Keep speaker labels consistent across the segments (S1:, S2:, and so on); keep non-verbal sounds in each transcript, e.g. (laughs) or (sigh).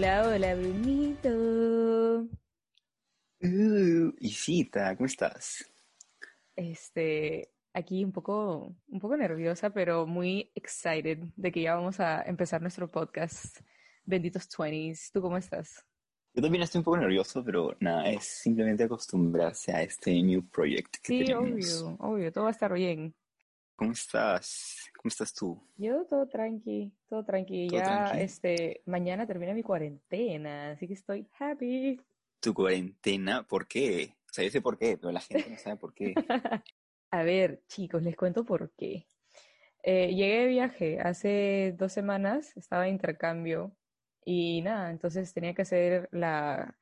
S1: Hola, hola, Brunito.
S2: Uh, Isita, ¿cómo estás?
S1: Este, aquí un poco, un poco nerviosa, pero muy excited de que ya vamos a empezar nuestro podcast. Benditos 20s. ¿Tú cómo estás?
S2: Yo también estoy un poco nervioso, pero nada, es simplemente acostumbrarse a este new project que
S1: Sí,
S2: tenemos.
S1: obvio, obvio, todo va a estar bien.
S2: ¿Cómo estás? ¿Cómo estás tú?
S1: Yo todo tranqui, todo tranqui.
S2: Todo
S1: Ya,
S2: tranqui.
S1: este, mañana termina mi cuarentena, así que estoy happy.
S2: ¿Tu cuarentena? ¿Por qué? O sea, yo sé por qué, pero la gente no sabe por qué. (laughs)
S1: A ver, chicos, les cuento por qué. Eh, llegué de viaje hace dos semanas, estaba de intercambio y nada, entonces tenía que hacer la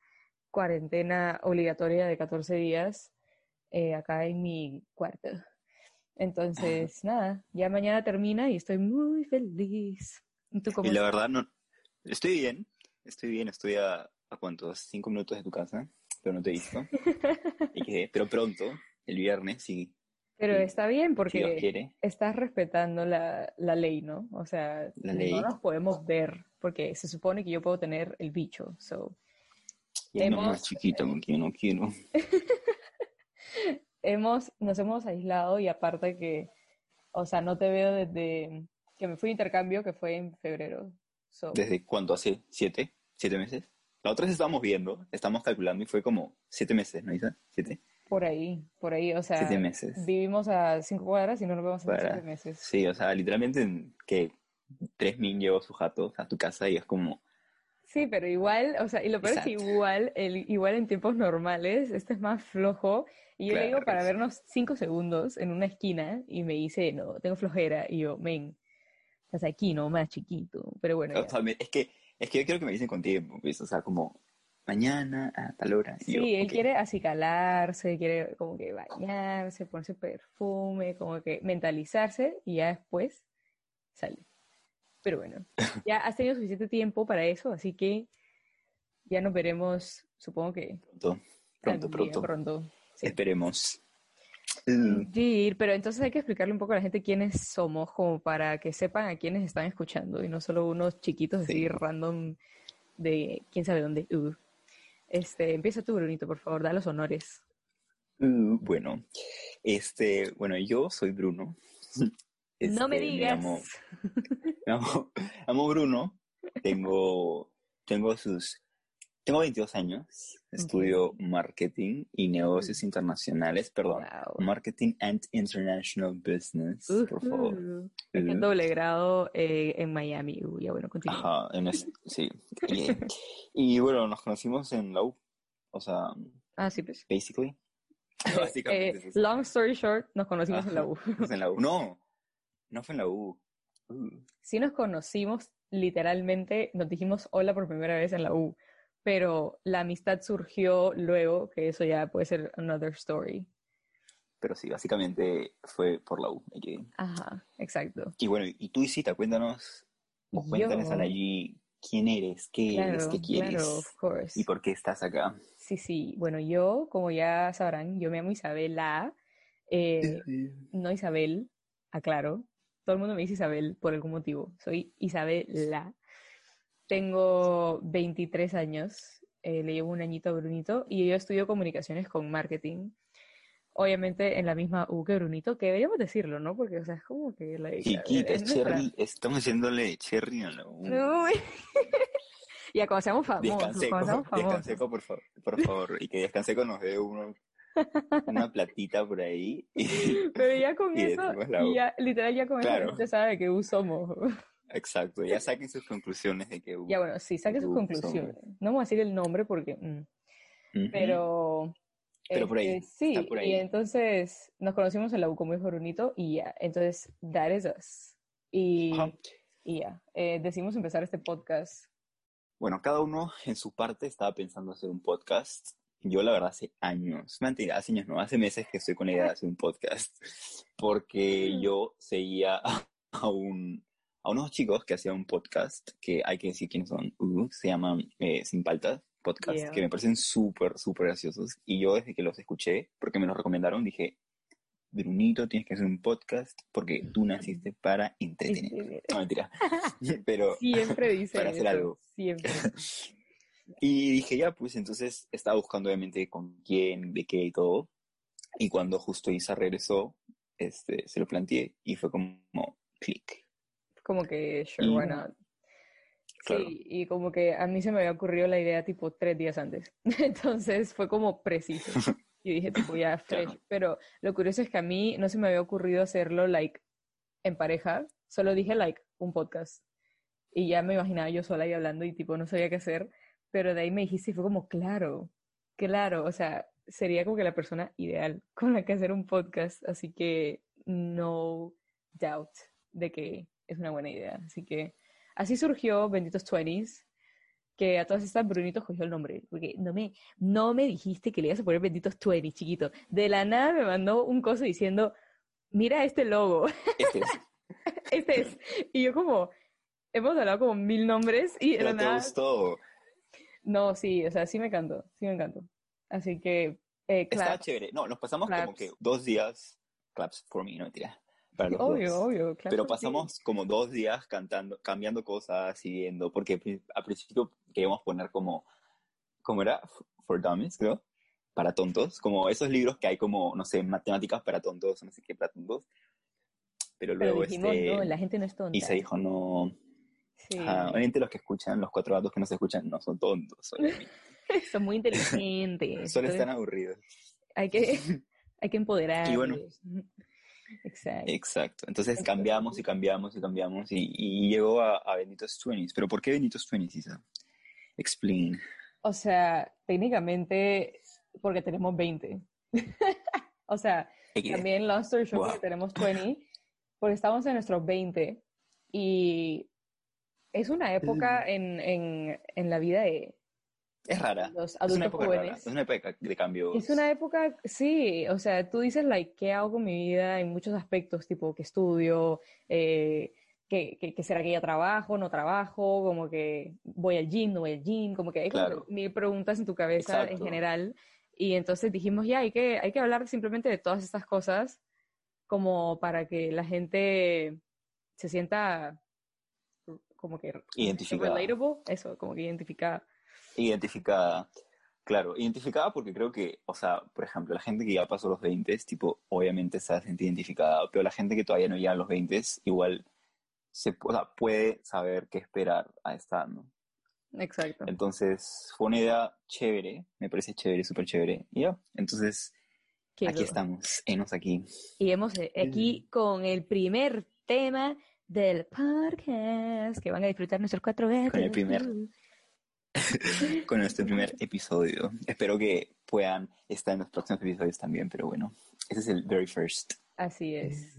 S1: cuarentena obligatoria de 14 días eh, acá en mi cuarto. Entonces, nada, ya mañana termina y estoy muy feliz. ¿Y tú cómo
S2: Y la
S1: estás?
S2: verdad, no. Estoy bien, estoy bien, estoy a, ¿a cuántos? Cinco minutos de tu casa, pero no te he visto. (laughs) Y que, pero pronto, el viernes, sí,
S1: Pero
S2: Sí.
S1: está bien
S2: si
S1: porque
S2: quiere.
S1: estás respetando la, la ley, ¿no? O sea,
S2: La ley.
S1: no nos podemos ver porque se supone que yo puedo tener el bicho. So,
S2: Y
S1: hemos-
S2: más chiquito con quien no quiero. (laughs)
S1: hemos, nos hemos aislado y aparte que, o sea, no te veo desde que me fui de intercambio, que fue en febrero. So,
S2: ¿Desde cuánto? ¿Hace siete? ¿Siete meses? La otra vez estábamos viendo, estamos calculando y fue como siete meses, ¿no, Isa? ¿Siete?
S1: por ahí, por ahí, o sea,
S2: Siete meses.
S1: vivimos a cinco cuadras y no nos vemos en siete meses.
S2: Sí, o sea, literalmente en que tres min llevó su jato a tu casa y es como,
S1: Sí, pero igual, o sea, y lo peor es que igual, el, igual en tiempos normales, este es más flojo. Y yo le digo
S2: Claro,
S1: para vernos cinco segundos en una esquina y me dice, no, tengo flojera. Y yo, men, estás aquí, no, más chiquito. Pero bueno,
S2: o sea, es que, es que yo quiero que me dicen con tiempo, pues, o sea, como mañana a tal hora.
S1: Sí,
S2: yo,
S1: él
S2: ok.
S1: quiere acicalarse, quiere como que bañarse, ponerse perfume, como que mentalizarse y ya después sale. Pero bueno, ya has tenido suficiente tiempo para eso, así que ya nos veremos, supongo que
S2: Pronto, pronto, pronto.
S1: pronto. Sí.
S2: Esperemos. Mm,
S1: Sí, pero entonces hay que explicarle un poco a la gente quiénes somos, como para que sepan a quiénes están escuchando y no solo unos chiquitos así
S2: Sí.
S1: random de quién sabe dónde. Uh. Este, empieza tú, Brunito, por favor, da los honores.
S2: uh, bueno, este, bueno, yo soy Bruno. (laughs)
S1: no me
S2: Este,
S1: digas. (laughs)
S2: Me llamo, me llamo Bruno, tengo, tengo sus, tengo 22 años, estudio marketing y negocios internacionales, perdón,
S1: Wow.
S2: marketing and international business, por favor. Uh,
S1: doble grado eh, en Miami. Uh, ya bueno, continúa.
S2: Ajá, en es- sí. Y, y bueno, nos conocimos en la U, o sea,
S1: Ah, sí, pues.
S2: basically. (laughs)
S1: Eh,
S2: Básicamente eso.
S1: long story short, nos conocimos en la U.
S2: en la U. No, no fue en la U. Uh,
S1: Sí nos conocimos literalmente, nos dijimos hola por primera vez en la U, pero la amistad surgió luego, que eso ya puede ser another story.
S2: pero sí, básicamente fue por la U.
S1: Ajá, exacto.
S2: Y bueno, y tú, Isita, cuéntanos, o cuéntanos a Allí quién eres, qué eres,
S1: Claro,
S2: qué quieres
S1: claro, of course.
S2: y por qué estás acá.
S1: Sí, sí. Bueno, yo, como ya sabrán, yo me llamo Isabela, eh, no Isabel, aclaro. Todo el mundo me dice Isabel por algún motivo. Soy Isabela. Tengo 23 años, eh, le llevo un añito a Brunito y yo estudio comunicaciones con marketing. Obviamente en la misma U que Brunito, que deberíamos decirlo, ¿no? Porque, o sea, es como que la
S2: Chiquita,
S1: es nuestra-
S2: Cherry, estamos haciéndole Cherry (laughs) a la U.
S1: Uy. ya, cuando seamos famosos,
S2: Descanseco. (laughs) Descanseco, por favor, por favor, y que Descanseco nos dé uno, (laughs) una platita por ahí. y- (laughs)
S1: Pero ya con eso, ya, literal, ya con eso
S2: Claro.
S1: la gente sabe que U somos.
S2: exacto, ya saquen sus conclusiones de que U.
S1: Ya bueno, sí, saque sus conclusiones. No vamos a decir el nombre porque... mm,
S2: Ujú.
S1: Pero...
S2: Pero por ahí,
S1: este, sí,
S2: está por ahí.
S1: y entonces nos conocimos en la U como dijo Brunito y ya, entonces that is us. Y,
S2: Ajá.
S1: y ya, eh, decidimos empezar este podcast.
S2: Bueno, cada uno en su parte estaba pensando hacer un podcast. Yo, la verdad, hace años, mentira, hace años no, hace meses que estoy con la idea de hacer un podcast. Porque yo seguía a, un, a unos chicos que hacían un podcast, que hay que decir quiénes son, uh, se llaman eh, Sin Paltas Podcast,
S1: Yeah.
S2: que me parecen súper, súper graciosos. Y yo, desde que los escuché, porque me los recomendaron, dije, Brunito, tienes que hacer un podcast porque tú naciste para entretener. No, mentira. (laughs) Pero
S1: siempre dice (laughs)
S2: para hacer algo.
S1: Siempre. (laughs)
S2: y dije, ya, pues entonces estaba buscando obviamente con quién, de qué y todo. Y cuando justo Isa regresó, este, se lo planteé y fue como clic.
S1: Como que, sure, bueno. Sí, y como que a mí se me había ocurrido la idea tipo tres días antes. (laughs) Entonces fue como preciso. (laughs) Y dije, tipo, ya, fresh. Pero lo curioso es que a mí no se me había ocurrido hacerlo, like, en pareja. Solo dije, like, un podcast. Y ya me imaginaba yo sola ahí hablando y, tipo, no sabía qué hacer. Pero de ahí me dijiste y fue como, claro, claro. O sea, sería como que la persona ideal (laughs) con la que hacer un podcast. Así que no doubt de que es una buena idea. Así que así surgió Benditos Twenties que a todas estas Brunito cogió el nombre, porque no me, no me dijiste que le ibas a poner benditos 20, chiquito. De la nada me mandó un coso diciendo, mira este logo.
S2: Este es. (laughs)
S1: este es. Y yo como, hemos hablado como mil nombres y
S2: de la nada... te gustó?
S1: No, sí, o sea, sí me encantó, sí me encantó. Así que, eh,
S2: Está chévere. No, nos pasamos como que dos días, claps for me, no mentira
S1: obvio, obvio,
S2: Pero pasamos como dos días cantando, cambiando cosas y viendo, porque al principio queríamos poner como, ¿cómo era? For Dummies, creo, para tontos, como esos libros que hay como, no sé, matemáticas para tontos, no sé qué, para tontos. Pero luego este,
S1: no, la gente no es tonta.
S2: Y se dijo, no. Obviamente los que escuchan, los cuatro datos que nos escuchan, no son tontos. (laughs)
S1: son muy inteligentes. (laughs)
S2: Solo están aburridos.
S1: Hay que, (laughs) hay que empoderar.
S2: Y bueno, Exacto. Entonces cambiamos y cambiamos y cambiamos y, llegó a, a, Benditos Twenties. ¿Pero por qué Benditos Twenties, Isa? Explain.
S1: O sea, técnicamente porque tenemos 20. o sea, también Lost Story Short tenemos 20 porque estamos en nuestros 20 y es una época en, en, en la vida de,
S2: es rara. Los adultos es una época jóvenes. Es una época de cambio.
S1: Es una época, sí, o sea, tú dices, like, ¿qué hago con mi vida en muchos aspectos? Tipo, ¿qué estudio? Eh, ¿qué, qué, será que ya trabajo? ¿No trabajo? Como que voy al gym, no voy al gym, como que hay mil preguntas en tu cabeza en general. Y entonces dijimos, ya, hay que, hay que hablar simplemente de todas estas cosas como para que la gente se sienta como que...
S2: Identificada.
S1: eso, como que identificada.
S2: Identificada. Claro, identificada porque creo que, o sea, por ejemplo, la gente que ya pasó los 20, tipo, obviamente se siente identificada, pero la gente que todavía no llega a los 20, igual se, puede saber qué esperar a estar, ¿no?
S1: Exacto.
S2: Entonces, fue una idea chévere, me parece chévere, súper chévere. Y ya, entonces, aquí estamos, hemos aquí.
S1: Y hemos eh, aquí con el primer tema del podcast que van a disfrutar nuestros cuatro veces.
S2: Con el primer (laughs) con este primer episodio. Espero que puedan estar en los próximos episodios también, pero bueno, ese es el very first.
S1: Así es.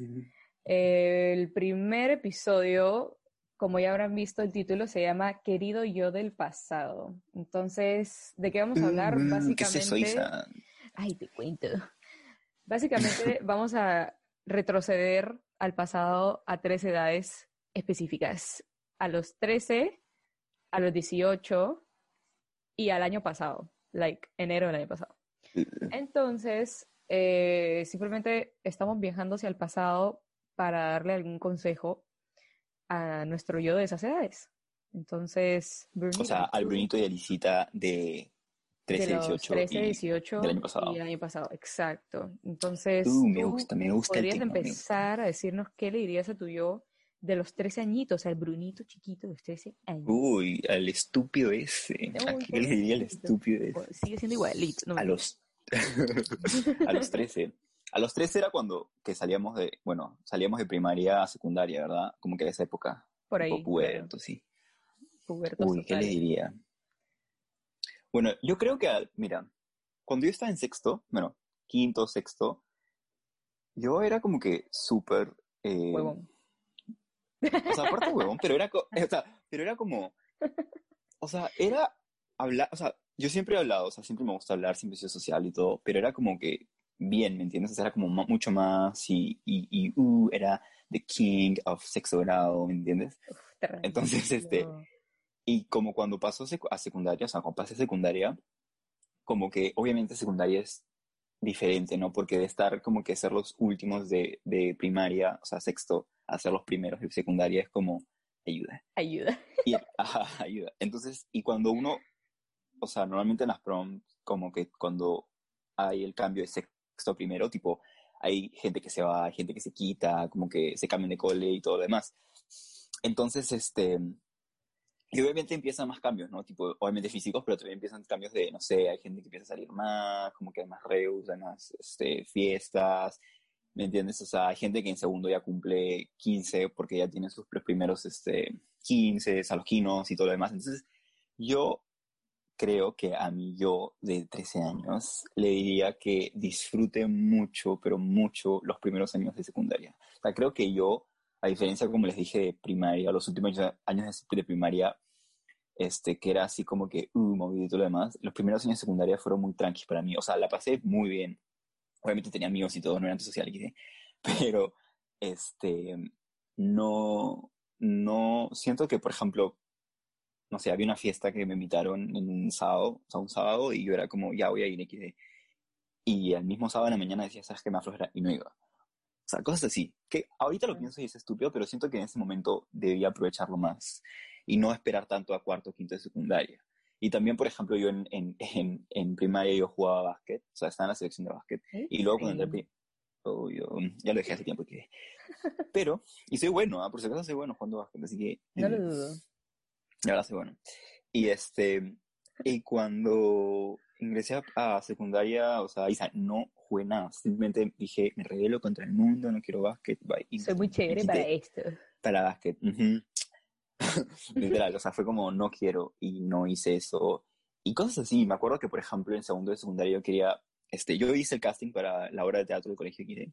S1: El primer episodio, como ya habrán visto el título, se llama Querido yo del pasado. Entonces, ¿de qué vamos a hablar? Básicamente. ¿Qué es eso, Isa? Ay, te cuento. Básicamente (laughs) vamos a retroceder al pasado a tres edades específicas, a los 13, a los 18 y al año pasado, like enero del año pasado. Entonces, eh, simplemente estamos viajando hacia el pasado para darle algún consejo a nuestro yo de esas edades. Entonces, Brunito,
S2: o sea, al Brunito y Alicita de 13, 18,
S1: 13, 18 y
S2: del año pasado.
S1: Y el año pasado, exacto. Entonces,
S2: uh, me gusta, me gusta.
S1: Podrías el tema, empezar a decirnos qué le dirías a tu yo de los 13 añitos, al Brunito chiquito de los 13 años.
S2: Uy, al estúpido ese. ¿A qué, le diría al estúpido ese?
S1: Sigue siendo igualito.
S2: No a, los... (laughs) a los 13. A los 13 era cuando que salíamos de, bueno, salíamos de primaria a secundaria, ¿verdad? Como que a esa época.
S1: Por ahí.
S2: Puberto, claro. sí. Puberto Uy, ¿qué le diría? Bueno, yo creo que, mira, cuando yo estaba en sexto, bueno, quinto, sexto, yo era como que súper... Eh, o sea, aparte huevón, pero era, o sea, pero era como, o sea, era hablar, o sea, yo siempre he hablado, o sea, siempre me gusta hablar, siempre he sido social y todo, pero era como que bien, ¿me entiendes? O sea, era como mucho más y, y, y uh, era the king of sexo grado, ¿me entiendes? Entonces, este, y como cuando pasó a secundaria, o sea, cuando pasé a secundaria, como que obviamente secundaria es diferente, ¿no? Porque de estar como que ser los últimos de, de primaria, o sea, sexto, a ser los primeros de secundaria es como ayuda.
S1: Ayuda. (laughs)
S2: Y, ajá, ayuda. Entonces, y cuando uno, o sea, normalmente en las prom, como que cuando hay el cambio de sexto primero, tipo, hay gente que se va, hay gente que se quita, como que se cambian de cole y todo lo demás. Entonces, este, y obviamente empiezan más cambios, ¿no? Tipo, obviamente físicos, pero también empiezan cambios de, no sé, hay gente que empieza a salir más, como que hay más reus, hay más este, fiestas, ¿me entiendes? O sea, hay gente que en segundo ya cumple 15 porque ya tiene sus primeros este, 15, quinos y todo lo demás. Entonces, yo creo que a mí yo de 13 años le diría que disfrute mucho, pero mucho los primeros años de secundaria. O sea, creo que yo a diferencia, como les dije, de primaria, los últimos años de primaria, este, que era así como que, uh, movido y todo lo demás, los primeros años de secundaria fueron muy tranquilos para mí. O sea, la pasé muy bien. Obviamente tenía amigos y todo, no era antisocial, (laughs) pero, este, no, no, siento que, por ejemplo, no sé, había una fiesta que me invitaron en un sábado, o sea, un sábado, y yo era como, ya voy a ir, XD. Y el mismo sábado en la mañana decía, ¿sabes qué? Me aflojera, y no iba. Sea, cosas así, que ahorita lo pienso y es estúpido, pero siento que en ese momento debía aprovecharlo más y no esperar tanto a cuarto quinto de secundaria. Y también, por ejemplo, yo en, (laughs) en, en, primaria yo jugaba básquet, o sea, estaba en la selección de básquet. Y luego cuando entré, oh, yo, ya lo dejé hace tiempo que... Pero, y soy bueno, ¿ah? por si acaso soy bueno jugando básquet, así que...
S1: No lo dudo.
S2: Ya lo soy bueno. Y este, y cuando ingresé a, secundaria, o sea, Isa, no jugué nada. Simplemente dije, me revelo contra el mundo, no quiero básquet.
S1: Soy muy chévere para esto.
S2: Para básquet. (laughs) Literal, o sea, fue como, no quiero y no hice eso. Y cosas así. Me acuerdo que, por ejemplo, en segundo de secundaria yo quería, este, yo hice el casting para la obra de teatro del colegio XD.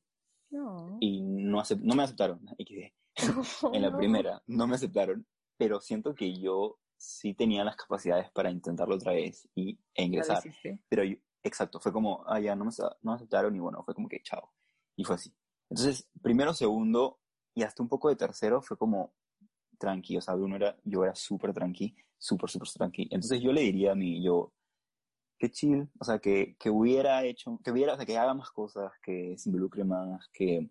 S2: No. Y no, no me aceptaron, XD. (laughs) en la primera, no me aceptaron. Pero siento que yo sí tenía las capacidades para intentarlo otra vez y, e ingresar. Pero exacto, fue como, ah, ya no me, no aceptaron y bueno, fue como que chao. Y fue así. Entonces, primero, segundo y hasta un poco de tercero fue como tranqui, o sea, uno era, yo era súper tranqui, súper, súper tranqui. Entonces yo le diría a mí, yo, qué chill, o sea, que, que hubiera hecho, que hubiera, o sea, que haga más cosas, que se involucre más, que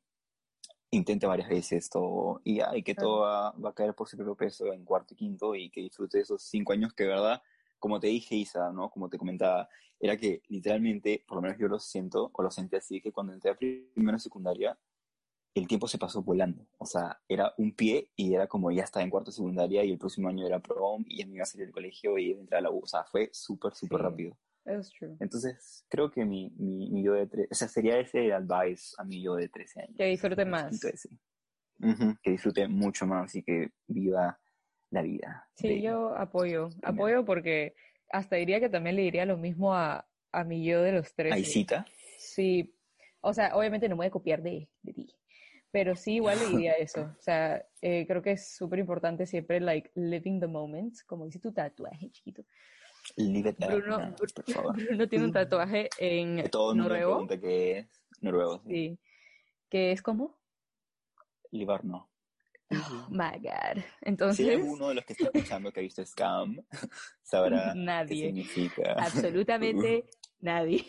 S2: intente varias veces todo y, ay, que todo va, a caer por su propio peso en cuarto y quinto y que disfrute esos cinco años que, verdad, como te dije, Isa, ¿no? Como te comentaba, era que literalmente, por lo menos yo lo siento, o lo sentí así, que cuando entré a primero secundaria, el tiempo se pasó volando. O sea, era un pie y era como ya estaba en cuarto secundaria y el próximo año era prom y ya me iba a salir del colegio y iba a entrar a la U. O sea, fue súper, súper rápido. Entonces, creo que mi, mi, mi yo de 13, o sea, sería ese advice a mi yo de 13 años.
S1: Que disfrute más.
S2: que disfrute mucho más y que viva la vida.
S1: Sí, yo apoyo, apoyo porque hasta diría que también le diría lo mismo a, a mi yo de los 13.
S2: ¿Hay cita?
S1: Sí, o sea, obviamente no me voy a copiar de, de ti, pero sí igual le (laughs) diría eso. O sea, eh, creo que es súper importante siempre, like, living the moment, como dice tu tatuaje, chiquito. Bruno, (laughs) Bruno tiene un tatuaje en
S2: que todo noruego. qué es noruego.
S1: Sí. ¿Qué es como?
S2: Libarno.
S1: Oh my God. Entonces. Si
S2: uno de los que está escuchando que ha visto Scam, (laughs) sabrá nadie. qué significa.
S1: Absolutamente (laughs) nadie.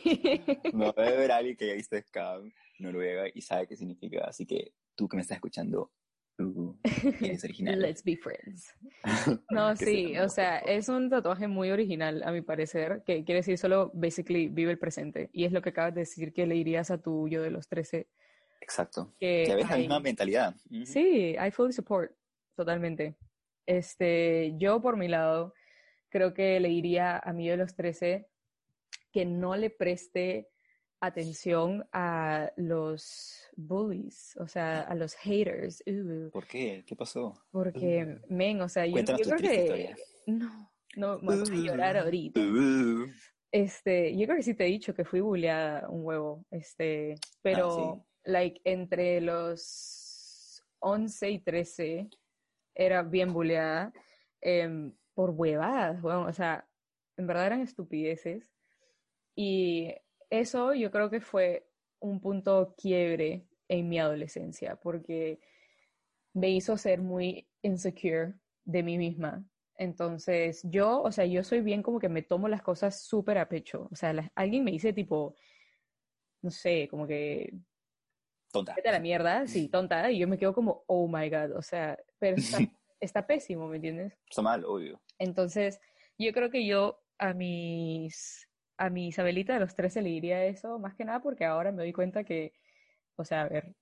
S2: no debe haber alguien que haya visto Scam Noruega y sabe qué significa. Así que tú que me estás escuchando, Uh, es original.
S1: Let's be friends. (laughs) No, sí, o sea, es un tatuaje muy original, a mi parecer, que quiere decir solo, basically, vive el presente. Y es lo que acabas de decir que le dirías a tu yo de los 13.
S2: Exacto. Que, ya ves la misma mentalidad.
S1: Sí, I fully support, totalmente. Este, yo por mi lado, creo que le diría a yo de los 13 que no le preste atención a los bullies, o sea, a los haters. Uh.
S2: ¿Por qué? ¿Qué pasó?
S1: Porque, men, o sea, yo, creo que... No, no, me voy a llorar ahorita. Este, yo creo que sí te he dicho que fui bulleada un huevo, este, pero, ah, like, entre los 11 y 13 era bien bulleada em, por huevadas, bueno, o sea, en verdad eran estupideces. Y eso yo creo que fue un punto quiebre en mi adolescencia, porque me hizo ser muy insecure de mí misma. Entonces, yo, o sea, yo soy bien como que me tomo las cosas súper a pecho. O sea, alguien me dice tipo, no sé, como que...
S2: Tonta.
S1: Vete a la mierda, sí, tonta, y yo me quedo como, oh my god, o sea, pero está, (laughs) está pésimo, ¿me entiendes?
S2: Está mal, obvio.
S1: Entonces, yo creo que yo a mis, a mi Isabelita de los 13 le diría eso, más que nada porque ahora me doy cuenta que, o sea, a ver,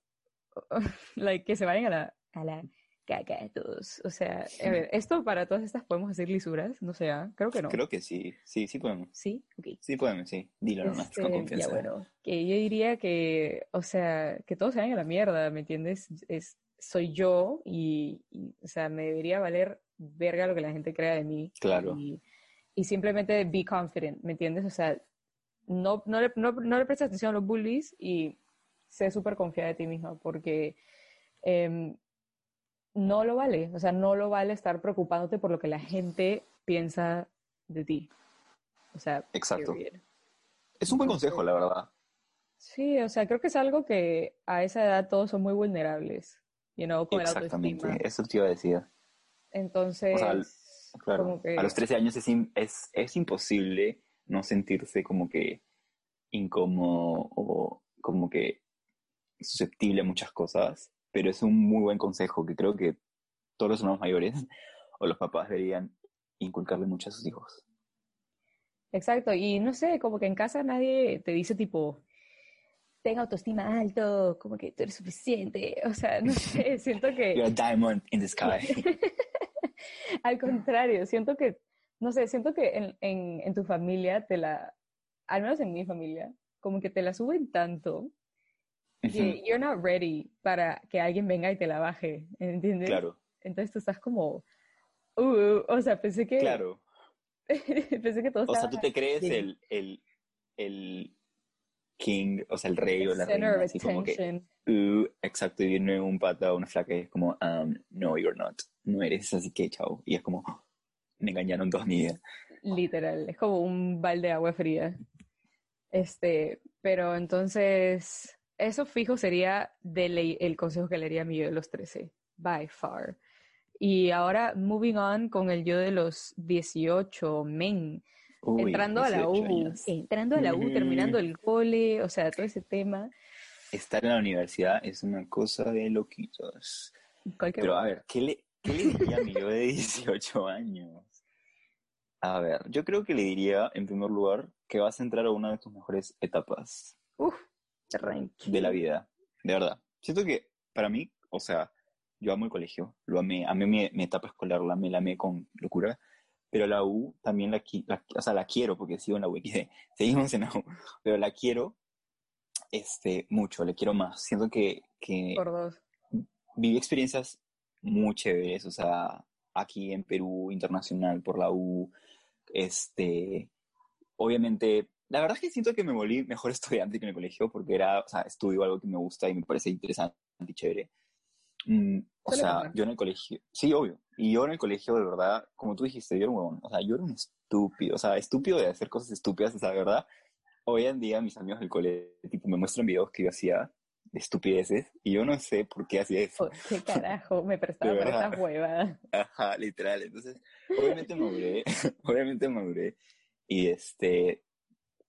S1: (laughs) like, que se vayan a la, a la caca todos. O sea, a ver, esto para todas estas podemos hacer lisuras, no sé, ¿ah? creo que no.
S2: Creo que sí, sí, sí podemos.
S1: Sí, ok.
S2: Sí podemos, sí. Dilo nomás, con
S1: Este,
S2: confianza.
S1: Ya, bueno, que yo diría que, o sea, que todos se vayan a la mierda, ¿me entiendes? Es, soy yo y, y, o sea, me debería valer verga lo que la gente crea de mí.
S2: Claro.
S1: Y, y simplemente be confident, ¿me entiendes? O sea, no, no, le, no, no le prestes atención a los bullies y sé súper confiada de ti misma porque em, no lo vale, o sea, no lo vale estar preocupándote por lo que la gente piensa de ti. O sea,
S2: Exacto.
S1: period.
S2: Es un buen consejo, la verdad.
S1: Sí, o sea, creo que es algo que a esa edad todos son muy vulnerables, you know, con
S2: Exactamente, eso te iba a decir.
S1: Entonces,
S2: O sea, al- Claro,
S1: como que-
S2: a los 13 años es, es imposible no sentirse como que incómodo o como que susceptible a muchas cosas, pero es un muy buen consejo que creo que todos los hermanos mayores (laughs) o los papás deberían inculcarle mucho a sus hijos.
S1: Exacto, y no sé, como que en casa nadie te dice tipo, ten autoestima alto, como que tú eres suficiente, o sea, no (laughs) sé, siento
S2: You're
S1: que
S2: a diamond in the sky. (laughs)
S1: al contrario, siento que, no sé, siento que en, en, en tu familia te la, al menos en mi familia, como que te la suben tanto que you're not ready para que alguien venga y te la baje, ¿entiendes?
S2: Claro,
S1: Entonces tú estás como, uh, o sea, pensé que,
S2: claro. (laughs)
S1: pensé que todo
S2: O sea, tú te crees
S1: bien.
S2: el, el, el king, o sea, el rey o la
S1: center
S2: reina,
S1: of
S2: así como que. Uh, exacto, y viene un pata o una flaca y es como, um, no, you're not, no eres, así que chao. Y es como, "Oh, me engañaron toda mi vida.
S1: Literal, es como un balde de agua fría. Este, pero entonces, eso fijo sería de ley el consejo que le haría a mi yo de los 13, by far. Y ahora, moving on con el yo de los 18, men,
S2: Uy,
S1: entrando a la
S2: 18
S1: U,
S2: años.
S1: entrando a la U, terminando el cole, o sea, todo ese tema.
S2: Estar en la universidad es una cosa de loquitos.
S1: Cualquier
S2: Pero a ver, ¿qué le, qué le diría a mi yo de 18 años? A ver, yo creo que le diría, en primer lugar, que vas a entrar a una de tus mejores etapas.
S1: Uf,
S2: de la vida, de verdad. Siento que para mí, o sea, yo amo el colegio, lo amé, amé mi, mi etapa escolar, la amé, la amé con locura, pero la U también la, la- o sea, la quiero porque sigo en la U, (laughs) XD, seguimos en la U, pero la quiero este, mucho, le quiero más. Siento que, que
S1: Por dos.
S2: viví experiencias muy chéveres, o sea, aquí en Perú, internacional, por la U, este, obviamente, la verdad es que siento que me volví mejor (laughs) estudiante que en el colegio, porque era, o sea, estudio algo que me gusta y me parece interesante y chévere. Mm, o sea, yo en el colegio, sí, obvio, y yo en el colegio, de verdad, como tú dijiste, yo era un huevón, o sea, yo era un estúpido, o sea, estúpido de hacer cosas estúpidas, o sea, de verdad, hoy en día mis amigos del colegio, tipo, me muestran videos que yo hacía de estupideces, y yo no sé por qué hacía eso.
S1: Oh, ¿Qué carajo? Me (laughs) prestaba para esta huevada.
S2: Ajá, literal. Entonces, obviamente maduré, (laughs) obviamente maduré. Y este,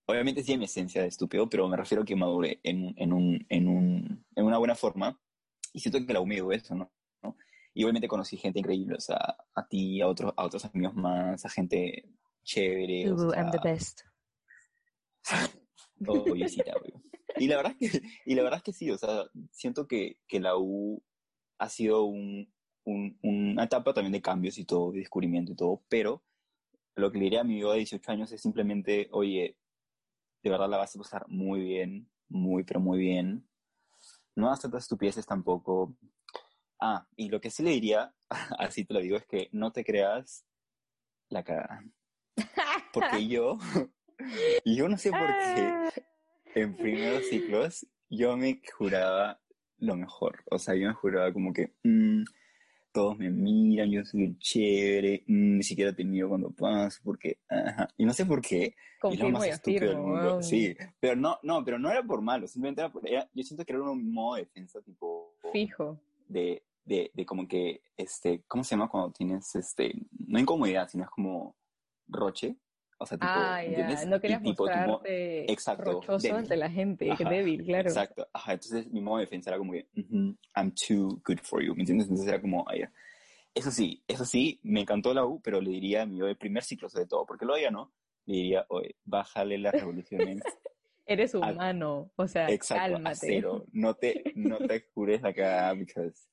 S2: obviamente sí en mi esencia de estúpido, pero me refiero a que maduré en, en, un, en, un, en una buena forma. Y siento que la U me dio eso, ¿no? ¿no? Y obviamente conocí gente increíble, o sea, a ti, a otros, a otros amigos más, a gente chévere. o
S1: Ubu,
S2: sea,
S1: I'm the best. (laughs)
S2: Obviosita, obvio. Y la verdad es que, y la verdad es que sí, o sea, siento que, que la U ha sido un, un- una etapa también de cambios y todo, de descubrimiento y todo, pero lo que le diría a mi yo de 18 años es simplemente, oye, de verdad la vas a pasar muy bien, muy, pero muy bien. No hagas tantas estupideces tampoco. Ah, y lo que sí le diría, (laughs) así te lo digo, es que no te creas la cagada. Porque (laughs) yo, (laughs) yo no sé por qué
S1: Ah,
S2: en primeros ciclos yo me juraba lo mejor. O sea, yo me juraba como que mm, todos me miran, yo soy el chévere, mm, ni siquiera te miro cuando paso, porque, ajá. Y no sé por qué, y lo
S1: Confirmo
S2: más estúpido del mundo. Sí, pero no, no, pero no era por malo, simplemente era por, era- yo siento que era un modo de defensa tipo
S1: Fijo.
S2: de, de, de como que, este, ¿cómo se llama cuando tienes, este, no incomodidad, sino es como roche? O sea, tipo,
S1: ah,
S2: ¿entiendes?
S1: No querías tipo, mostrarte exacto, rochoso ante la gente, que débil, claro.
S2: Exacto, ajá, entonces mi modo de defensa era como que, I'm too good for you, ¿me entiendes? Entonces era como, ay, eso sí, eso sí, me encantó la U, pero le diría a mi yo el primer ciclo sobre todo, porque lo oiga, ¿no? Le diría, oye, bájale las revoluciones. (laughs)
S1: Eres humano, o sea,
S2: exacto,
S1: cálmate.
S2: cero. No te, no te (laughs) jures acá, because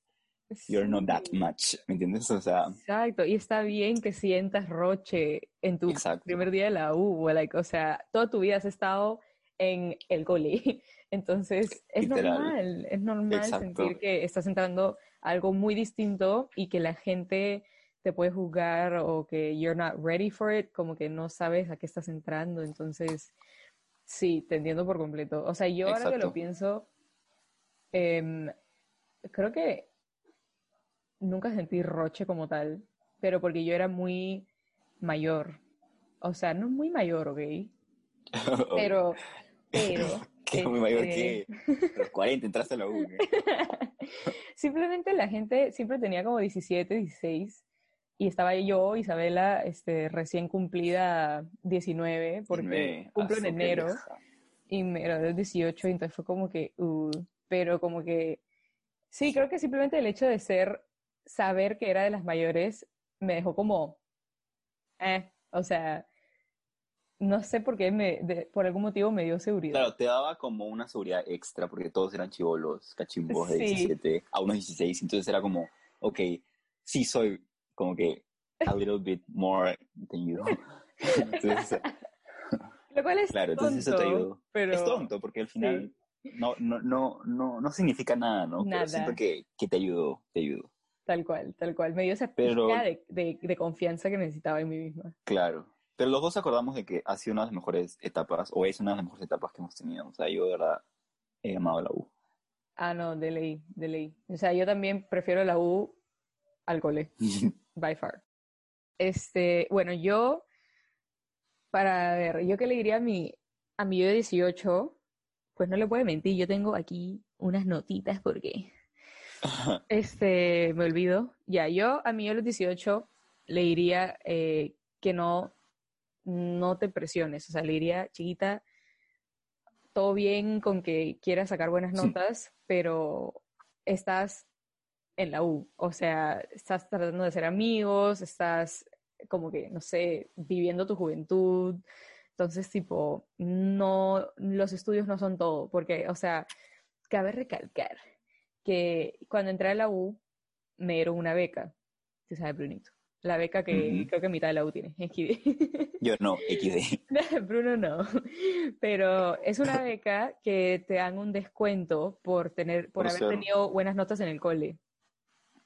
S2: you're not that much, ¿me entiendes? O sea...
S1: Exacto, y está bien que sientas roche en tu primer día de la U, like, o sea, toda tu vida has estado en el cole, (laughs) entonces es normal, es normal sentir que estás entrando a algo muy distinto y que la gente te puede juzgar o que you're not ready for it, como que no sabes a qué estás entrando, entonces sí, te entiendo por completo. O sea, yo ahora que lo pienso, em, creo que nunca sentí roche como tal, pero porque yo era muy mayor. O sea, no muy mayor, ¿ok? (laughs) pero, pero... (laughs)
S2: ¿Qué muy mayor que este (laughs) los 40 entraste a la U.
S1: Simplemente la gente siempre tenía como 17, 16 y estaba yo, Isabela, este, recién cumplida 19, porque cumplo en enero, y me gradué 18, y entonces fue como que, uh, pero como que, sí, creo que simplemente el hecho de ser saber que era de las mayores me dejó como, eh, o sea, no sé por qué, me, por algún motivo me dio seguridad.
S2: Claro, te daba como una seguridad extra, porque todos eran chivolos, cachimbos de 17 a unos 16, entonces era como, ok, sí soy como que a (laughs) little bit more than you. (laughs) entonces,
S1: Lo cual es claro, tonto, entonces eso te ayudó. Pero...
S2: Es tonto, porque al final no, no, no, no, no significa nada, ¿no? Nada. Pero siento que, que te ayudó, te ayudó.
S1: Tal cual, tal cual. Me dio esa Pero, de, de, confianza que necesitaba en mí misma.
S2: Claro. Pero los dos acordamos de que ha sido una de las mejores etapas, o es una de las mejores etapas que hemos tenido. O sea, yo de verdad he amado la U.
S1: Ah, no, de ley, de ley. O sea, yo también prefiero la U al cole. (laughs) by far. Este, bueno, yo, para ver, yo que le diría a mi, a mi yo de 18, pues no le puedo mentir, yo tengo aquí unas notitas porque este, me olvido. Ya, yo a mí a los 18 le diría eh, que no, no te presiones. O sea, le diría, chiquita, todo bien con que quieras sacar buenas notas, pero estás en la U. O sea, estás tratando de ser amigos, estás como que, no sé, viviendo tu juventud. Entonces, tipo, no, los estudios no son todo, porque, o sea, cabe recalcar que cuando entré a la U me dieron una beca, tú sabes, Brunito. La beca que creo que mitad de la U tiene, (laughs) XD.
S2: Yo no, XD. (laughs)
S1: Bruno no. Pero es una beca que te dan un descuento por tener, por, haber tenido buenas notas en el cole.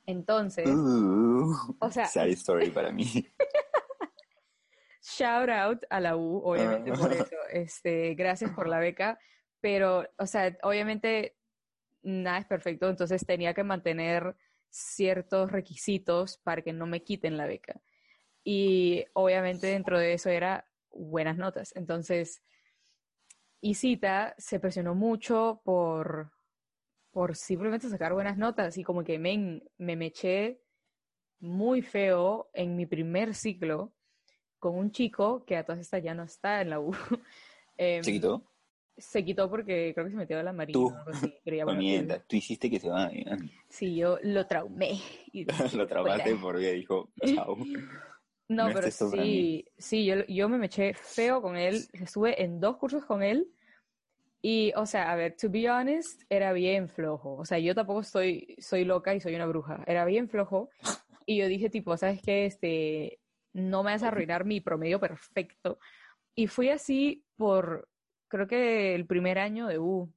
S1: Entonces,
S2: uh, o sea, sad story para mí. (laughs)
S1: Shout out a la U, obviamente por ah. eso. Este, gracias por la beca, pero, o sea, obviamente nada es perfecto, entonces tenía que mantener ciertos requisitos para que no me quiten la beca. Y obviamente dentro de eso era buenas notas. Entonces, Isita se presionó mucho por, por simplemente sacar buenas notas y como que me, me eché muy feo en mi primer ciclo con un chico que a todas estas ya no está en la U. (laughs)
S2: eh,
S1: se quitó porque creo que se metió a la marina.
S2: Tú, (laughs) tú hiciste que se vaya. (laughs)
S1: Sí, yo lo traumé. (laughs)
S2: lo traumaste porque dijo, chao.
S1: No, pero sí, sí, yo, yo me eché feo con él. Estuve en dos cursos con él. Y, o sea, a ver, to be honest, era bien flojo. O sea, yo tampoco soy, soy loca y soy una bruja. Era bien flojo. Y yo dije, tipo, ¿sabes qué? Este, no me vas a arruinar mi promedio perfecto. Y fui así por, creo que el primer año de U.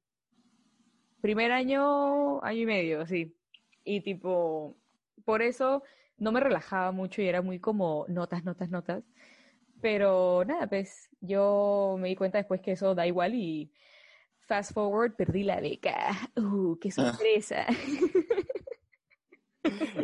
S1: Primer año, año y medio, sí. Y tipo, por eso no me relajaba mucho y era muy como notas, notas, notas. Pero nada, pues yo me di cuenta después que eso da igual y fast forward, perdí la beca. ¡Uh, qué sorpresa! (laughs)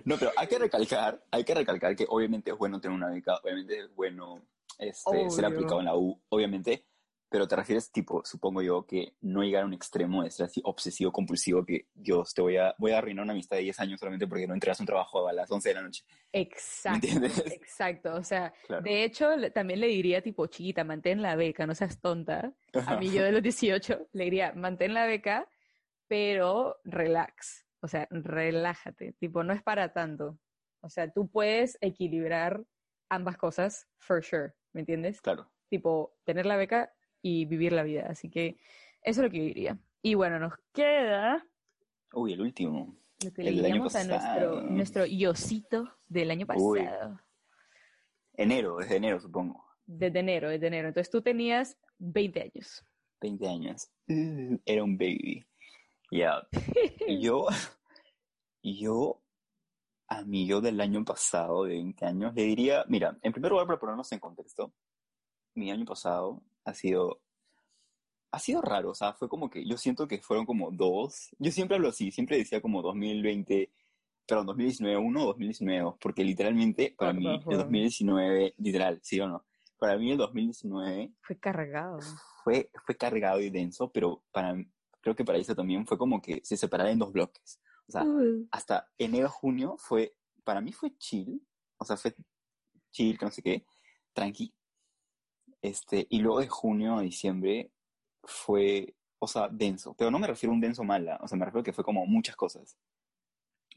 S2: No, pero hay que recalcar, hay que recalcar que obviamente es bueno tener una beca, obviamente es bueno este, ser aplicado en la U, obviamente, pero te refieres, tipo, supongo yo, que no llegar a un extremo de ser así obsesivo, compulsivo, que Dios, te voy a, voy a arruinar una amistad de 10 años solamente porque no entregas un trabajo a las 11 de la noche.
S1: Exacto. Exacto. O sea, de hecho, también le diría, tipo, chiquita, mantén la beca, no seas tonta. A mí yo de los 18 le diría, mantén la beca, pero relax. O sea, relájate. Tipo, no es para tanto. O sea, tú puedes equilibrar ambas cosas, for sure. ¿Me entiendes?
S2: Claro.
S1: Tipo, tener la beca y vivir la vida. Así que eso es lo que yo diría. Y bueno, nos queda.
S2: Uy, el último.
S1: Lo que le diríamos a nuestro, nuestro yosito del año pasado.
S2: Enero, desde enero, supongo.
S1: Desde enero, desde enero. Entonces tú tenías 20 años.
S2: 20 años. Era un baby. Ya. y (laughs) yo, yo, a mí yo del año pasado, de 20 años, le diría, mira, en primer lugar, para ponernos en contexto, mi año pasado ha sido, ha sido raro, o sea, fue como que yo siento que fueron como dos, yo siempre hablo así, siempre decía como 2020, perdón, 2019 uno o 2019 2, porque literalmente para mí el 2019, literal, sí o no, para mí el 2019
S1: fue cargado.
S2: Fue, fue cargado y denso, pero para creo que para eso también fue como que se separaron en dos bloques. O sea, hasta enero, junio fue, para mí fue chill, o sea, fue chill, que no sé qué, tranqui, este, y luego de junio a diciembre fue, o sea, denso. Pero no me refiero a un denso mala, o sea, me refiero a que fue como muchas cosas.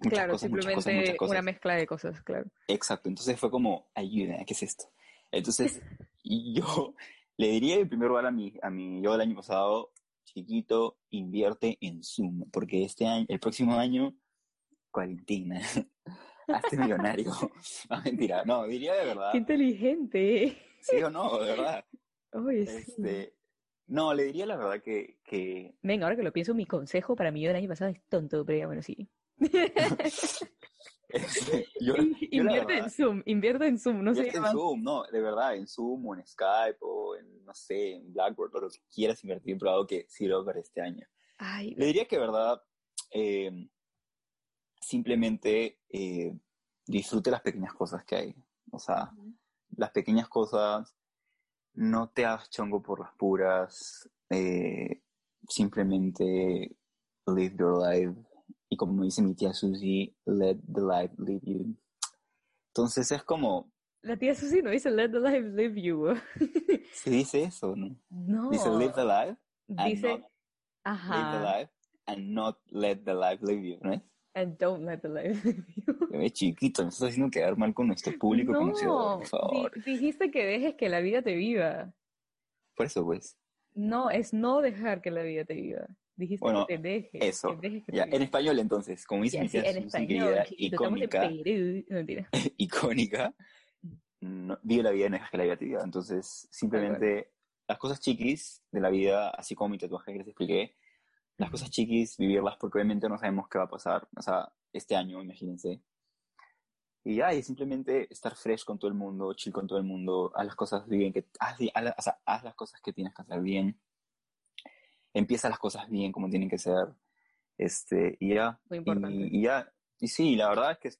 S1: claro, simplemente una mezcla de cosas, claro.
S2: Exacto, entonces fue como, ayuda, ¿qué es esto? Entonces, (laughs) yo le diría en primer lugar a mi, a mi yo del año pasado, chiquito, invierte en Zoom, porque este año, el próximo año, cuarentena. (laughs) Hazte millonario. (laughs) no, mentira, no, diría de verdad.
S1: Qué inteligente.
S2: ¿Sí o no? De verdad. este, no, le diría la verdad que, que...
S1: Venga, ahora que lo pienso, mi consejo para mí del año pasado es tonto, pero ya bueno, sí. (laughs)
S2: Este, yo,
S1: invierte en Zoom, invierte en Zoom, no sé.
S2: en Zoom, no, de verdad, en Zoom o en Skype o en, no sé, en Blackboard, o lo que quieras invertir, pero algo que sirva para este año.
S1: Ay,
S2: le diría que, verdad, eh, simplemente eh, disfrute las pequeñas cosas que hay. O sea, las pequeñas cosas, no te hagas chongo por las puras, eh, simplemente live your life. Y como dice mi tía Susie, let the life live you. Entonces es como...
S1: La tía Susie no dice let the life live you. (laughs)
S2: ¿Se dice eso no?
S1: No.
S2: Dice live the life.
S1: Dice...
S2: Ajá. Live the life and not let the life live you, ¿no es?
S1: And don't let the life (laughs) leave you.
S2: chiquito, me estás haciendo quedar mal con nuestro público no, por favor.
S1: dijiste que dejes que la vida te viva.
S2: Por eso, pues.
S1: No, es no dejar que la vida te viva. Dijiste que te dejes.
S2: Eso.
S1: Que
S2: ya, en español entonces, como dice mi
S1: tía, en español, (laughs) icónica,
S2: no, icónica, vive la vida y no dejes que la vida te viva. Entonces, simplemente las cosas chiquis de la vida, así como mi tatuaje que les expliqué, las cosas chiquis, vivirlas, porque obviamente no sabemos qué va a pasar, o sea, este año, imagínense. Y ya, y simplemente estar fresh con todo el mundo, chill con todo el mundo, haz las cosas bien, que, haz, o sea, haz las cosas que tienes que hacer bien, empieza las cosas bien como tienen que ser, este, y ya.
S1: Muy importante.
S2: Y, ya, y sí, la verdad es que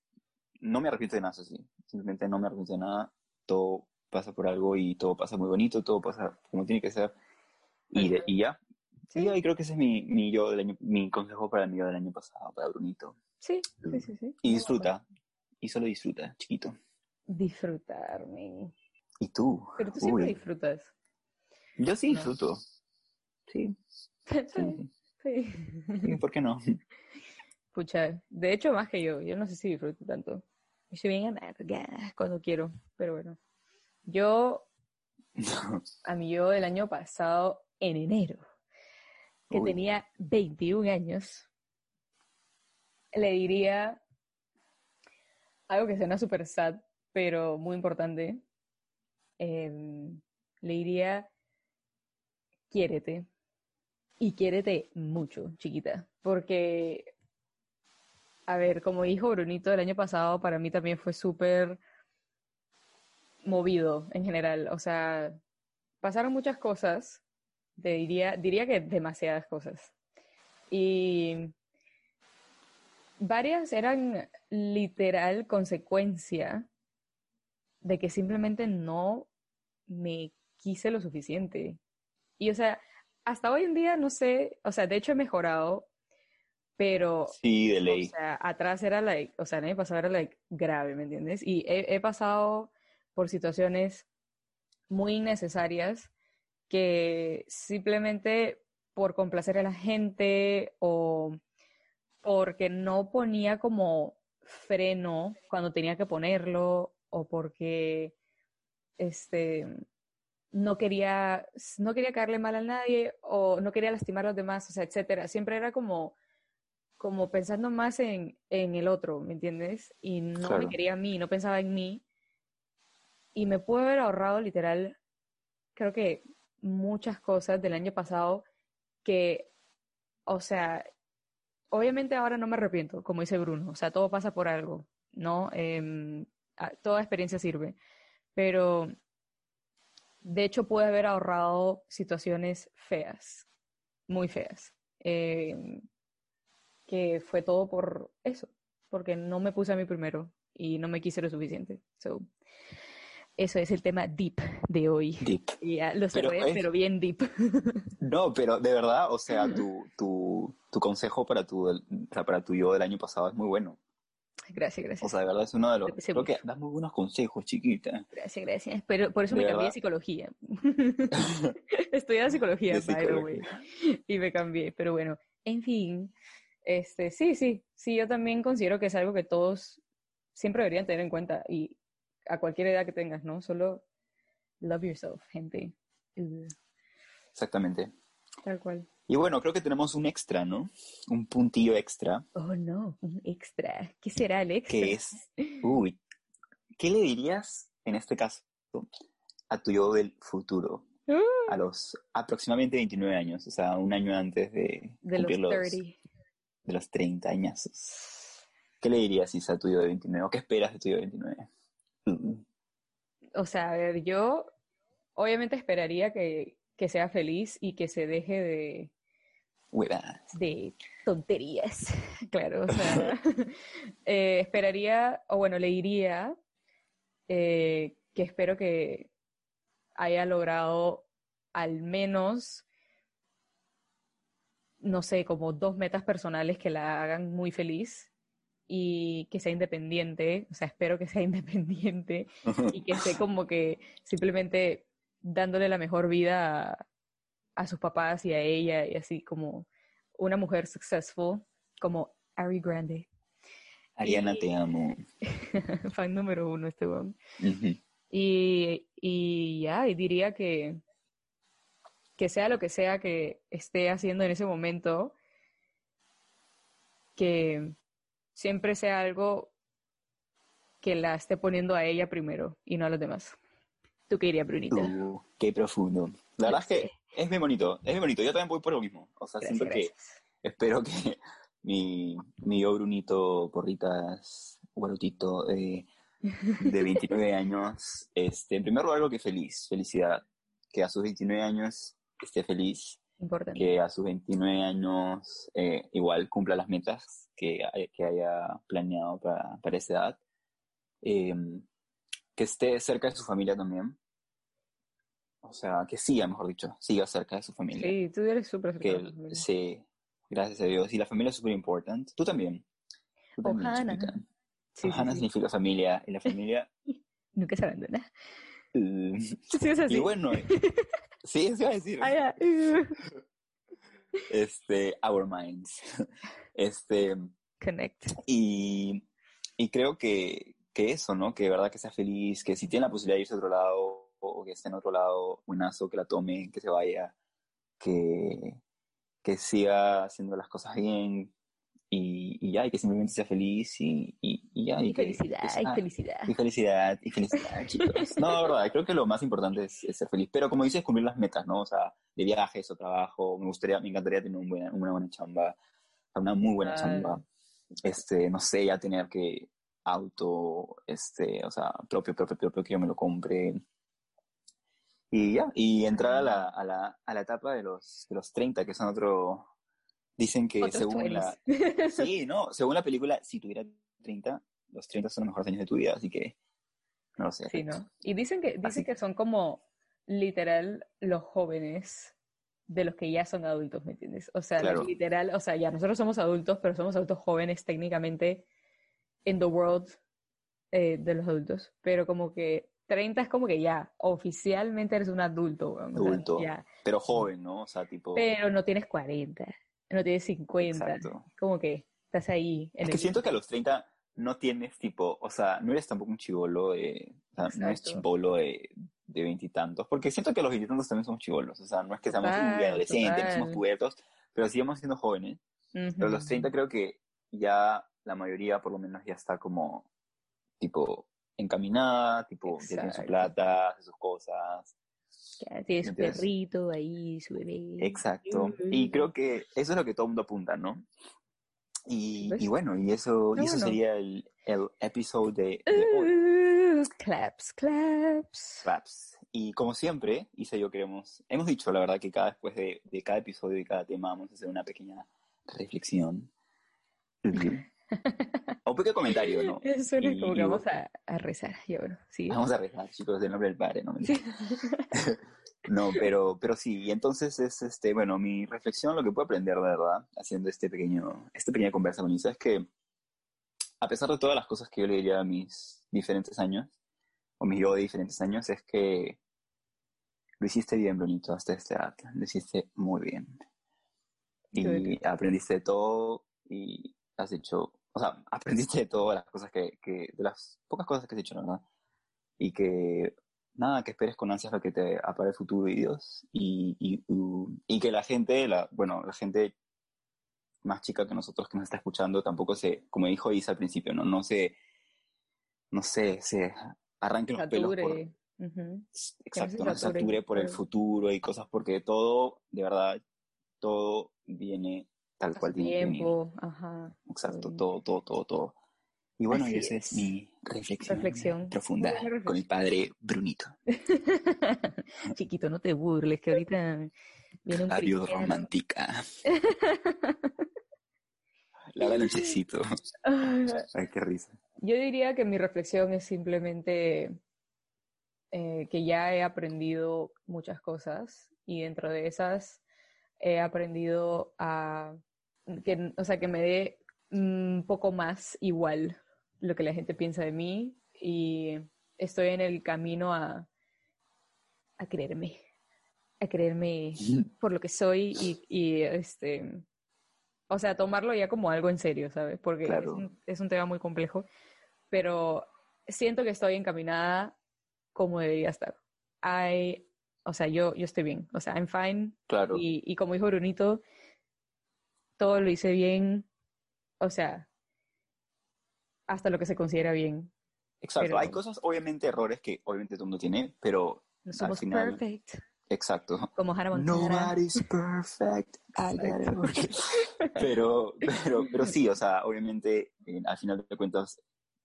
S2: no me arrepiento de nada, así, simplemente no me arrepiento de nada, todo pasa por algo y todo pasa muy bonito, todo pasa como tiene que ser, y, y ya, Sí, y creo que ese es mi, mi, yo del año, mi consejo para el mío del año pasado, para Brunito.
S1: Sí, sí, sí. sí.
S2: Y disfruta. Y solo disfruta, chiquito.
S1: Disfrutarme.
S2: ¿Y tú?
S1: Pero tú siempre disfrutas.
S2: Yo sí disfruto. Sí.
S1: Sí. sí.
S2: sí. ¿Por qué no?
S1: Pucha, de hecho más que yo. Yo no sé si disfruto tanto. Yo soy bien cuando quiero, pero bueno. Yo, (laughs) a mí yo del año pasado, en enero, que tenía 21 años, le diría algo que suena súper sad, pero muy importante. Em, le diría, quiérete. Y quiérete mucho, chiquita. Porque, a ver, como dijo Brunito el año pasado, para mí también fue súper movido en general. O sea, pasaron muchas cosas diría, diría que demasiadas cosas. Y varias eran literal consecuencia de que simplemente no me quise lo suficiente. Y o sea, hasta hoy en día no sé, o sea, de hecho he mejorado, pero...
S2: Sí, de ley.
S1: O sea, atrás era like, o sea, el año pasado era like grave, ¿me entiendes? Y he, he pasado por situaciones muy innecesarias que simplemente por complacer a la gente o porque no ponía como freno cuando tenía que ponerlo o porque este no quería no quería caerle mal a nadie o no quería lastimar a los demás, o sea, etcétera. Siempre era como como pensando más en, en el otro, ¿me entiendes? Y no me quería a mí, no pensaba en mí. Y me pude haber ahorrado literal, creo que muchas cosas del año pasado que, o sea, obviamente ahora no me arrepiento, como dice Bruno, o sea, todo pasa por algo, ¿no? Em, toda experiencia sirve, pero de hecho pude haber ahorrado situaciones feas, muy feas, em, que fue todo por eso, porque no me puse a mí primero y no me quise lo suficiente. So, eso es el tema deep de hoy.
S2: Deep.
S1: Ya lo sé, pero, bien deep. (laughs)
S2: No, pero de verdad, o sea, (laughs) tu, tu, tu consejo para tu, o sea, para tu yo del año pasado es muy bueno.
S1: Gracias, gracias.
S2: O sea, de verdad es uno de los... Creo que das muy buenos consejos, chiquita.
S1: Gracias, gracias. Pero por eso me cambié a psicología. (laughs) Estudié psicología, by Y me cambié. Pero bueno, en fin. Este, sí, sí. Sí, yo también considero que es algo que todos siempre deberían tener en cuenta. Y a cualquier edad que tengas, ¿no? Solo love yourself, gente.
S2: Exactamente.
S1: Tal cual.
S2: Y bueno, creo que tenemos un extra, ¿no? Un puntillo extra.
S1: Oh, no, un extra. ¿Qué será el extra?
S2: ¿Qué es, uy, ¿qué le dirías en este caso a tu yo del futuro? A los aproximadamente 29 años, o sea, un año antes de,
S1: de cumplir los, 30.
S2: De los 30 años. ¿Qué le dirías a tu yo de 29? ¿O qué esperas de tu yo de 29?
S1: O sea, a ver, yo obviamente esperaría que, sea feliz y que se deje de, de tonterías, (laughs) claro. O sea, (laughs) (laughs) eh, esperaría, o bueno, le diría eh, que espero que haya logrado al menos, no sé, como dos metas personales que la hagan muy feliz y que sea independiente, o sea, espero que sea (laughs) independiente (laughs) y que esté como que simplemente dándole la mejor vida a, sus papás y a ella y así como una mujer successful como Ari Grande.
S2: Ariana, te amo. (laughs)
S1: Fan número uno este weón. Y, y ya, y diría que, que sea lo que sea que esté haciendo en ese momento, que siempre sea algo que la esté poniendo a ella primero y no a los demás. ¿Tú qué dirías, Brunita? Uh,
S2: qué profundo. La verdad es que es muy bonito, es muy bonito. Yo también voy por lo mismo. O sea, siempre que espero que (laughs) mi, mi yo Brunito Porritas, Guarutito, eh, de (laughs) 29 años, este, en primer lugar, algo que feliz, felicidad. Que a sus 29 años esté feliz.
S1: Importante.
S2: Que a sus 29 años eh, igual cumpla las metas que, que haya planeado para, para esa edad. Em, que esté cerca de su familia también. O sea, que siga, mejor dicho, siga cerca de su familia.
S1: Sí, tú eres súper cerca
S2: Sí, gracias a Dios. Y la familia es súper importante. Tú también.
S1: Tú también Ohana.
S2: Sí, Ohana significa familia. Y la familia... (laughs)
S1: Nunca se abandona.
S2: Uh, sí, es así. Y bueno, (laughs) sí, eso iba a decir.
S1: Ah,
S2: este, Our Minds. (laughs) Este,
S1: Connect.
S2: Y, y creo que, que, eso, ¿no? Que de verdad que sea feliz, que si tiene la posibilidad de irse a otro lado o que esté en otro lado, buenazo, que la tome, que se vaya, que, que siga haciendo las cosas bien, y, y, ya, y que simplemente sea feliz y, y, ya.
S1: Y, felicidad, y felicidad.
S2: Y felicidad, y felicidad, chicos. No, la verdad, creo que lo más importante es, ser feliz. Pero como dices, cumplir las metas, ¿no? O sea, de viajes o trabajo. Me gustaría, me encantaría tener una buena chamba, una muy buena chamba. Este, no sé, ya tener que auto, este, o sea, propio, propio, propio, que yo me lo compre. Y ya, y entrar a la, a la, a la etapa de los, de los 30, que son otro, Dicen que según la... Sí, (laughs) no, según la película, si tuviera 30, los 30 son los mejores años de tu vida, así que no lo sé.
S1: Sí, ¿no? Y dicen que, dicen que son como literal los jóvenes de los que ya son adultos, ¿me entiendes? O sea, literal, o sea, ya nosotros somos adultos, pero somos adultos jóvenes técnicamente en the world eh, de los adultos, pero como que 30 es como que ya, oficialmente eres un adulto.
S2: Adulto, pero joven, ¿no? O sea, tipo...
S1: Pero no tienes 40, no tienes 50, Exacto. como que estás ahí.
S2: es que siento que a los 30 no tienes tipo, o sea, no eres tampoco un chivolo, de, o sea, no es chivolo de veintitantos, porque siento que los veintitantos también somos chivolos, o sea, no es que seamos adolescentes, no somos pubertos, pero sigamos siendo jóvenes. Pero a los 30 creo que ya la mayoría por lo menos ya está como tipo encaminada, tipo ya tiene su plata, hace sus cosas.
S1: Tiene su perrito ahí, su bebé.
S2: Exacto. Y creo que eso es lo que todo el mundo apunta, ¿no? Y, y bueno, y eso, y eso sería el, el episodio de, hoy.
S1: Uh, claps, claps.
S2: Claps. Y como siempre, Isa y yo queremos, hemos dicho la verdad que cada después de, de cada episodio y cada tema vamos a hacer una pequeña reflexión. o (laughs) un pequeño comentario, ¿no?
S1: Eso es como que vamos a, a rezar. Y bueno, sí.
S2: Vamos a rezar, chicos, del nombre del Padre, ¿no? Sí. (laughs) No, pero, pero sí, y entonces es, este, bueno, mi reflexión, lo que puedo aprender, de verdad, haciendo este pequeño, esta pequeña conversa con Isa, es que a pesar de todas las cosas que yo le diría a mis diferentes años, o mis yo de diferentes años, es que lo hiciste bien, bonito, hasta este edad, lo hiciste muy bien. Y aprendiste de todo y has hecho, o sea, aprendiste de todas las cosas que, que, de las pocas cosas que has hecho, ¿verdad? Y que nada, que esperes con ansias lo que te apare el futuro de Dios. Y, y, y, que la gente, la, bueno, la gente más chica que nosotros que nos está escuchando tampoco se, como dijo Isa al principio, no, no se, no sé, se arranque los pelos por, exacto, no se sature por el futuro y cosas porque todo, de verdad, todo viene tal cual tiene
S1: ajá.
S2: Exacto, todo, todo, todo, todo. Y bueno, esa es. mi reflexión, profunda con el padre Brunito. (laughs)
S1: Chiquito, no te burles, que ahorita viene un
S2: Adiós romántica. (laughs) La nochecito. Ay, qué risa.
S1: Yo diría que mi reflexión es simplemente eh, que ya he aprendido muchas cosas y dentro de esas he aprendido a que, o sea, que me dé un poco más igual lo que la gente piensa de mí y estoy en el camino a, a creerme, a creerme por lo que soy y, y, este, o sea, tomarlo ya como algo en serio, ¿sabes? Porque es, un, es, un, tema muy complejo, pero siento que estoy encaminada como debería estar. Hay, o sea, yo, yo estoy bien, o sea, I'm fine.
S2: Claro.
S1: Y, y como dijo Brunito, todo lo hice bien, o sea, hasta lo que se considera bien.
S2: Exacto, hay cosas, obviamente, errores que obviamente todo el mundo tiene, pero
S1: no somos al final... perfect.
S2: Exacto.
S1: Como Hannah Montana.
S2: Nobody's perfect. pero, pero, pero sí, o sea, obviamente, al final de cuentas,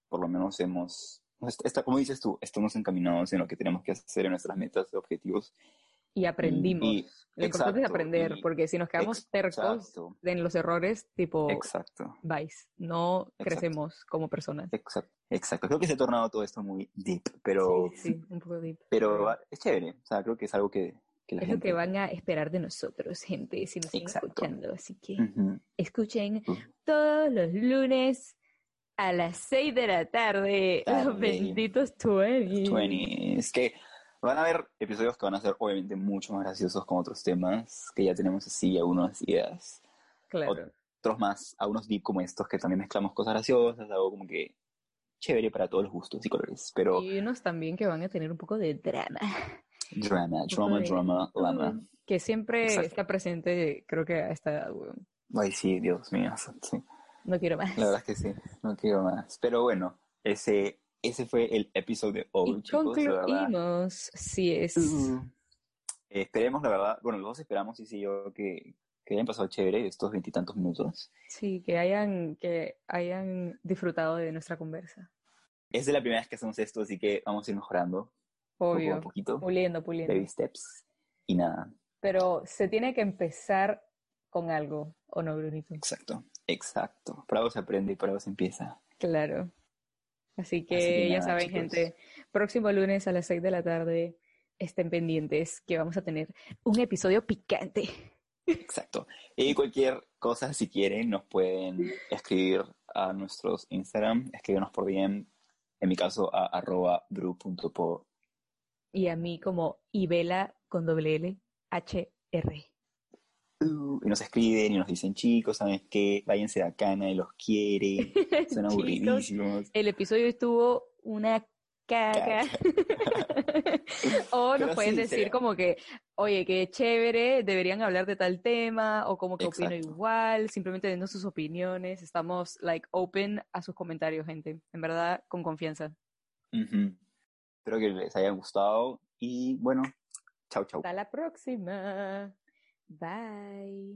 S2: por lo menos hemos, está, como dices tú, estamos encaminados en lo que tenemos que hacer en nuestras metas, objetivos,
S1: y aprendimos. lo importante es aprender, porque si nos quedamos tercos en los errores, tipo,
S2: exacto.
S1: vais, no crecemos como personas.
S2: Exacto. Exacto, creo que se ha tornado todo esto muy deep, pero...
S1: Sí, sí, un poco deep.
S2: Pero es chévere, o sea, creo que es algo que... que la
S1: es
S2: gente...
S1: lo que van a esperar de nosotros, gente, si nos siguen escuchando, así que escuchen todos los lunes a las 6 de la tarde, los benditos 20.
S2: 20, es que Van a haber episodios que van a ser obviamente mucho más graciosos con otros temas, que ya tenemos así algunas ideas.
S1: Claro.
S2: Otros más, algunos deep como estos, que también mezclamos cosas graciosas, algo como que chévere para todos los gustos y colores. Pero...
S1: Y unos también que van a tener un poco de drama.
S2: Drama, drama, drama, drama.
S1: Que siempre está presente, creo que a esta edad,
S2: Ay, sí, Dios mío.
S1: No quiero más.
S2: La verdad es que sí, no quiero más. Pero bueno, ese ese fue el episodio de hoy,
S1: y concluimos, sí es.
S2: Uh, esperemos, la verdad, bueno, los dos esperamos, y sí, yo, que, que hayan pasado chévere estos veintitantos minutos.
S1: Sí, que hayan, que hayan disfrutado de nuestra conversa.
S2: Es de la primera vez que hacemos esto, así que vamos a ir mejorando.
S1: Obvio.
S2: un poquito.
S1: Puliendo, puliendo.
S2: Baby steps. Y nada.
S1: Pero se tiene que empezar con algo, ¿o no, Brunito?
S2: Exacto, exacto. Por algo se aprende y por algo se empieza.
S1: Claro. Así que, ya saben, gente, próximo lunes a las 6 de la tarde, estén pendientes que vamos a tener un episodio picante.
S2: Exacto. Y cualquier cosa, si quieren, nos pueden escribir a nuestros Instagram, escríbenos por DM, en mi caso a arroba.
S1: Y a mí como Ibela con doble L H R.
S2: Uh, y nos escriben y nos dicen, chicos, ¿sabes qué? Váyanse de acá, nadie los quiere. (laughs) Son aburridísimos.
S1: El episodio estuvo una caca. (laughs) o nos pueden decir como que, oye, qué chévere, deberían hablar de tal tema, o como que opino igual, simplemente denos sus opiniones. Estamos, like, open a sus comentarios, gente. En verdad, con confianza.
S2: Espero que les haya gustado y bueno, chau, chau.
S1: Hasta la próxima. Bye.